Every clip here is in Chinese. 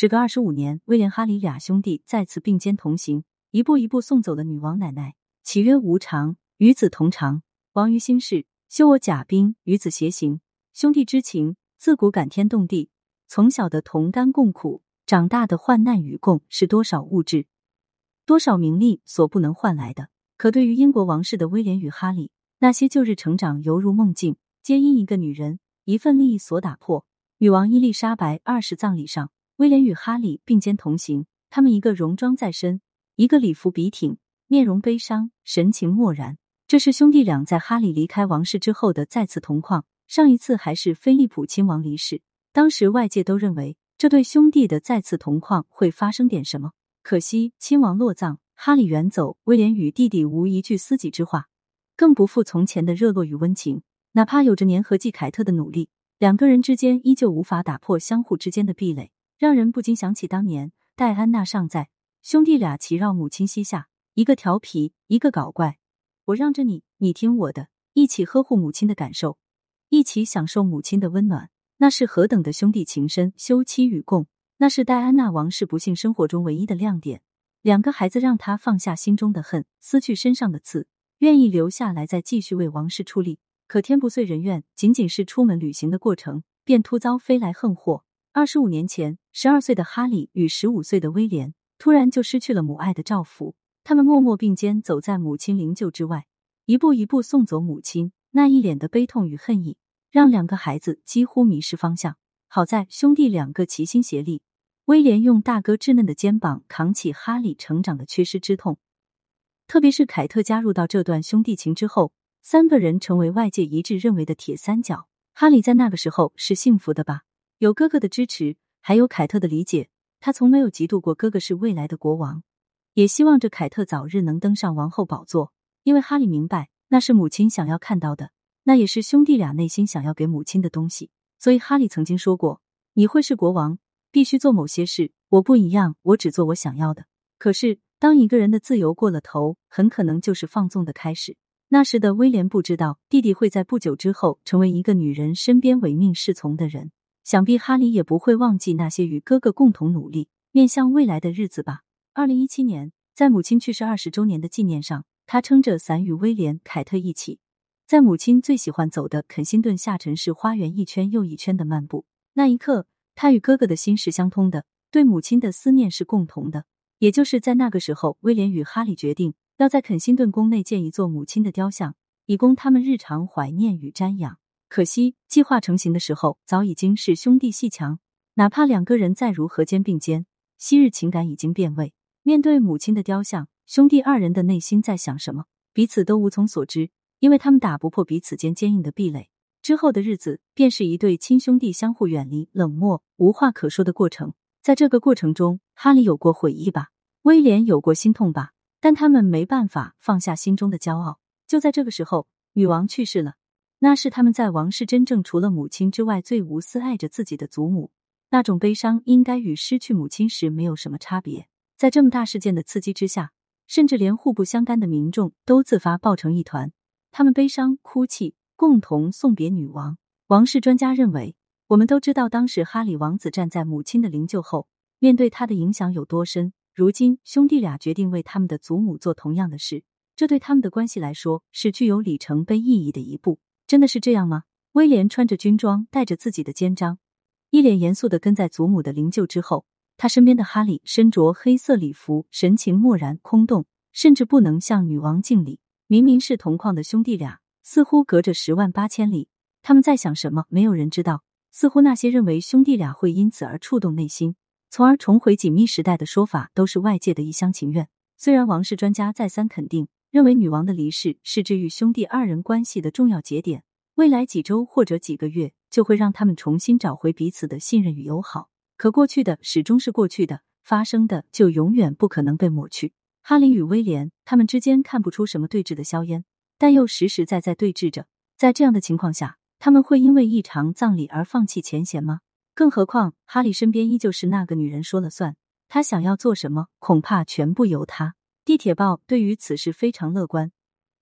时隔二十五年，威廉哈里俩兄弟再次并肩同行，一步一步送走了女王奶奶。岂曰无常，与子同长。王于心事，修我甲兵，与子偕行。兄弟之情，自古感天动地。从小的同甘共苦，长大的患难与共，是多少物质、多少名利所不能换来的。可对于英国王室的威廉与哈里，那些旧日成长犹如梦境，皆因一个女人、一份利益所打破。女王伊丽莎白二世葬礼上。威廉与哈利并肩同行，他们一个戎装在身，一个礼服笔挺，面容悲伤，神情漠然。这是兄弟俩在哈利离开王室之后的再次同框。上一次还是菲利普亲王离世，当时外界都认为这对兄弟的再次同框会发生点什么。可惜亲王落葬，哈利远走，威廉与弟弟无一句私己之话，更不复从前的热络与温情。哪怕有着粘合剂凯特的努力，两个人之间依旧无法打破相互之间的壁垒。让人不禁想起当年戴安娜尚在，兄弟俩齐绕母亲膝下，一个调皮，一个搞怪。我让着你，你听我的，一起呵护母亲的感受，一起享受母亲的温暖。那是何等的兄弟情深，休戚与共。那是戴安娜王室不幸生活中唯一的亮点。两个孩子让他放下心中的恨，撕去身上的刺，愿意留下来再继续为王室出力。可天不遂人愿，仅仅是出门旅行的过程，便突遭飞来横祸。二十五年前，十二岁的哈利与十五岁的威廉突然就失去了母爱的照拂。他们默默并肩走在母亲灵柩之外，一步一步送走母亲。那一脸的悲痛与恨意，让两个孩子几乎迷失方向。好在兄弟两个齐心协力，威廉用大哥稚嫩的肩膀扛起哈利成长的缺失之痛。特别是凯特加入到这段兄弟情之后，三个人成为外界一致认为的铁三角。哈利在那个时候是幸福的吧？有哥哥的支持，还有凯特的理解，他从没有嫉妒过哥哥是未来的国王，也希望着凯特早日能登上王后宝座。因为哈利明白，那是母亲想要看到的，那也是兄弟俩内心想要给母亲的东西。所以哈利曾经说过：“你会是国王，必须做某些事。我不一样，我只做我想要的。”可是，当一个人的自由过了头，很可能就是放纵的开始。那时的威廉不知道，弟弟会在不久之后成为一个女人身边唯命是从的人。想必哈利也不会忘记那些与哥哥共同努力、面向未来的日子吧。二零一七年，在母亲去世二十周年的纪念上，他撑着伞与威廉、凯特一起，在母亲最喜欢走的肯辛顿下沉式花园一圈又一圈的漫步。那一刻，他与哥哥的心是相通的，对母亲的思念是共同的。也就是在那个时候，威廉与哈利决定要在肯辛顿宫内建一座母亲的雕像，以供他们日常怀念与瞻仰。可惜，计划成型的时候，早已经是兄弟戏强。哪怕两个人再如何肩并肩，昔日情感已经变味。面对母亲的雕像，兄弟二人的内心在想什么，彼此都无从所知，因为他们打不破彼此间坚硬的壁垒。之后的日子，便是一对亲兄弟相互远离、冷漠、无话可说的过程。在这个过程中，哈利有过悔意吧，威廉有过心痛吧，但他们没办法放下心中的骄傲。就在这个时候，女王去世了。那是他们在王室真正除了母亲之外最无私爱着自己的祖母，那种悲伤应该与失去母亲时没有什么差别。在这么大事件的刺激之下，甚至连互不相干的民众都自发抱成一团，他们悲伤哭泣，共同送别女王。王室专家认为，我们都知道当时哈里王子站在母亲的灵柩后，面对他的影响有多深。如今兄弟俩决定为他们的祖母做同样的事，这对他们的关系来说是具有里程碑意义的一步。真的是这样吗？威廉穿着军装，带着自己的肩章，一脸严肃的跟在祖母的灵柩之后。他身边的哈利身着黑色礼服，神情漠然空洞，甚至不能向女王敬礼。明明是同框的兄弟俩，似乎隔着十万八千里。他们在想什么？没有人知道。似乎那些认为兄弟俩会因此而触动内心，从而重回紧密时代的说法，都是外界的一厢情愿。虽然王室专家再三肯定。认为女王的离世是治愈兄弟二人关系的重要节点，未来几周或者几个月就会让他们重新找回彼此的信任与友好。可过去的始终是过去的，发生的就永远不可能被抹去。哈林与威廉他们之间看不出什么对峙的硝烟，但又实实在在对峙着。在这样的情况下，他们会因为一场葬礼而放弃前嫌吗？更何况哈利身边依旧是那个女人说了算，他想要做什么，恐怕全部由他。地铁报对于此事非常乐观，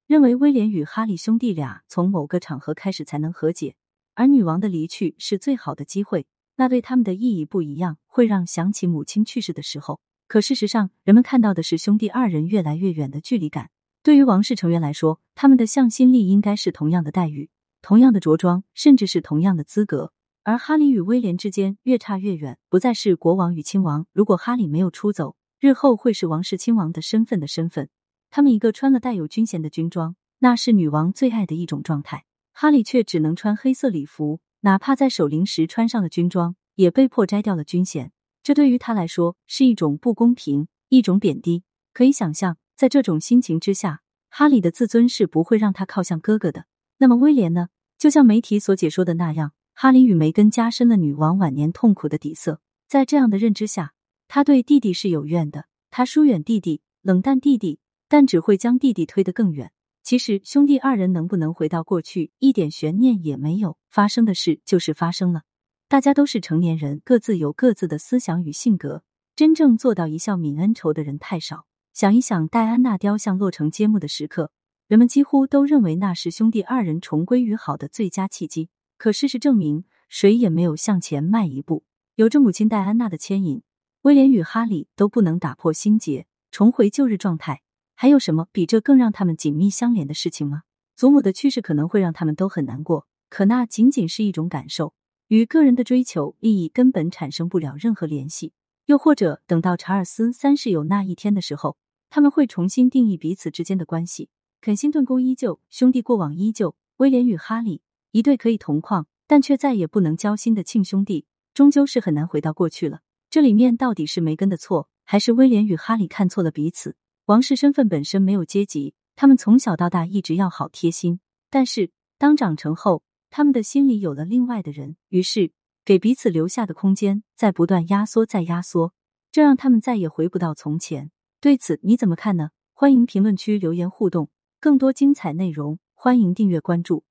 认为威廉与哈利兄弟俩从某个场合开始才能和解，而女王的离去是最好的机会，那对他们的意义不一样，会让想起母亲去世的时候。可事实上，人们看到的是兄弟二人越来越远的距离感。对于王室成员来说，他们的向心力应该是同样的待遇、同样的着装，甚至是同样的资格。而哈里与威廉之间越差越远，不再是国王与亲王。如果哈里没有出走，日后会是王室亲王的身份的身份。他们一个穿了带有军衔的军装，那是女王最爱的一种状态。哈里却只能穿黑色礼服，哪怕在守灵时穿上了军装，也被迫摘掉了军衔。这对于他来说是一种不公平，一种贬低。可以想象，在这种心情之下，哈里的自尊是不会让他靠向哥哥的。那么威廉呢？就像媒体所解说的那样。哈里与梅根加深了女王晚年痛苦的底色。在这样的认知下，他对弟弟是有怨的。他疏远弟弟，冷淡弟弟，但只会将弟弟推得更远。其实兄弟二人能不能回到过去，一点悬念也没有。发生的事就是发生了。大家都是成年人，各自有各自的思想与性格。真正做到一笑泯恩仇的人太少。想一想，戴安娜雕像落成揭幕的时刻，人们几乎都认为那是兄弟二人重归于好的最佳契机。可事实证明，谁也没有向前迈一步。有着母亲戴安娜的牵引，威廉与哈里都不能打破心结，重回旧日状态。还有什么比这更让他们紧密相连的事情吗？祖母的去世可能会让他们都很难过，可那仅仅是一种感受，与个人的追求利益根本产生不了任何联系。又或者，等到查尔斯三世有那一天的时候，他们会重新定义彼此之间的关系。肯辛顿宫依旧，兄弟过往依旧，威廉与哈里。一对可以同框，但却再也不能交心的亲兄弟，终究是很难回到过去了。这里面到底是梅根的错，还是威廉与哈里看错了彼此？王室身份本身没有阶级，他们从小到大一直要好贴心。但是当长成后，他们的心里有了另外的人，于是给彼此留下的空间在不断压缩，再压缩，这让他们再也回不到从前。对此你怎么看呢？欢迎评论区留言互动，更多精彩内容，欢迎订阅关注。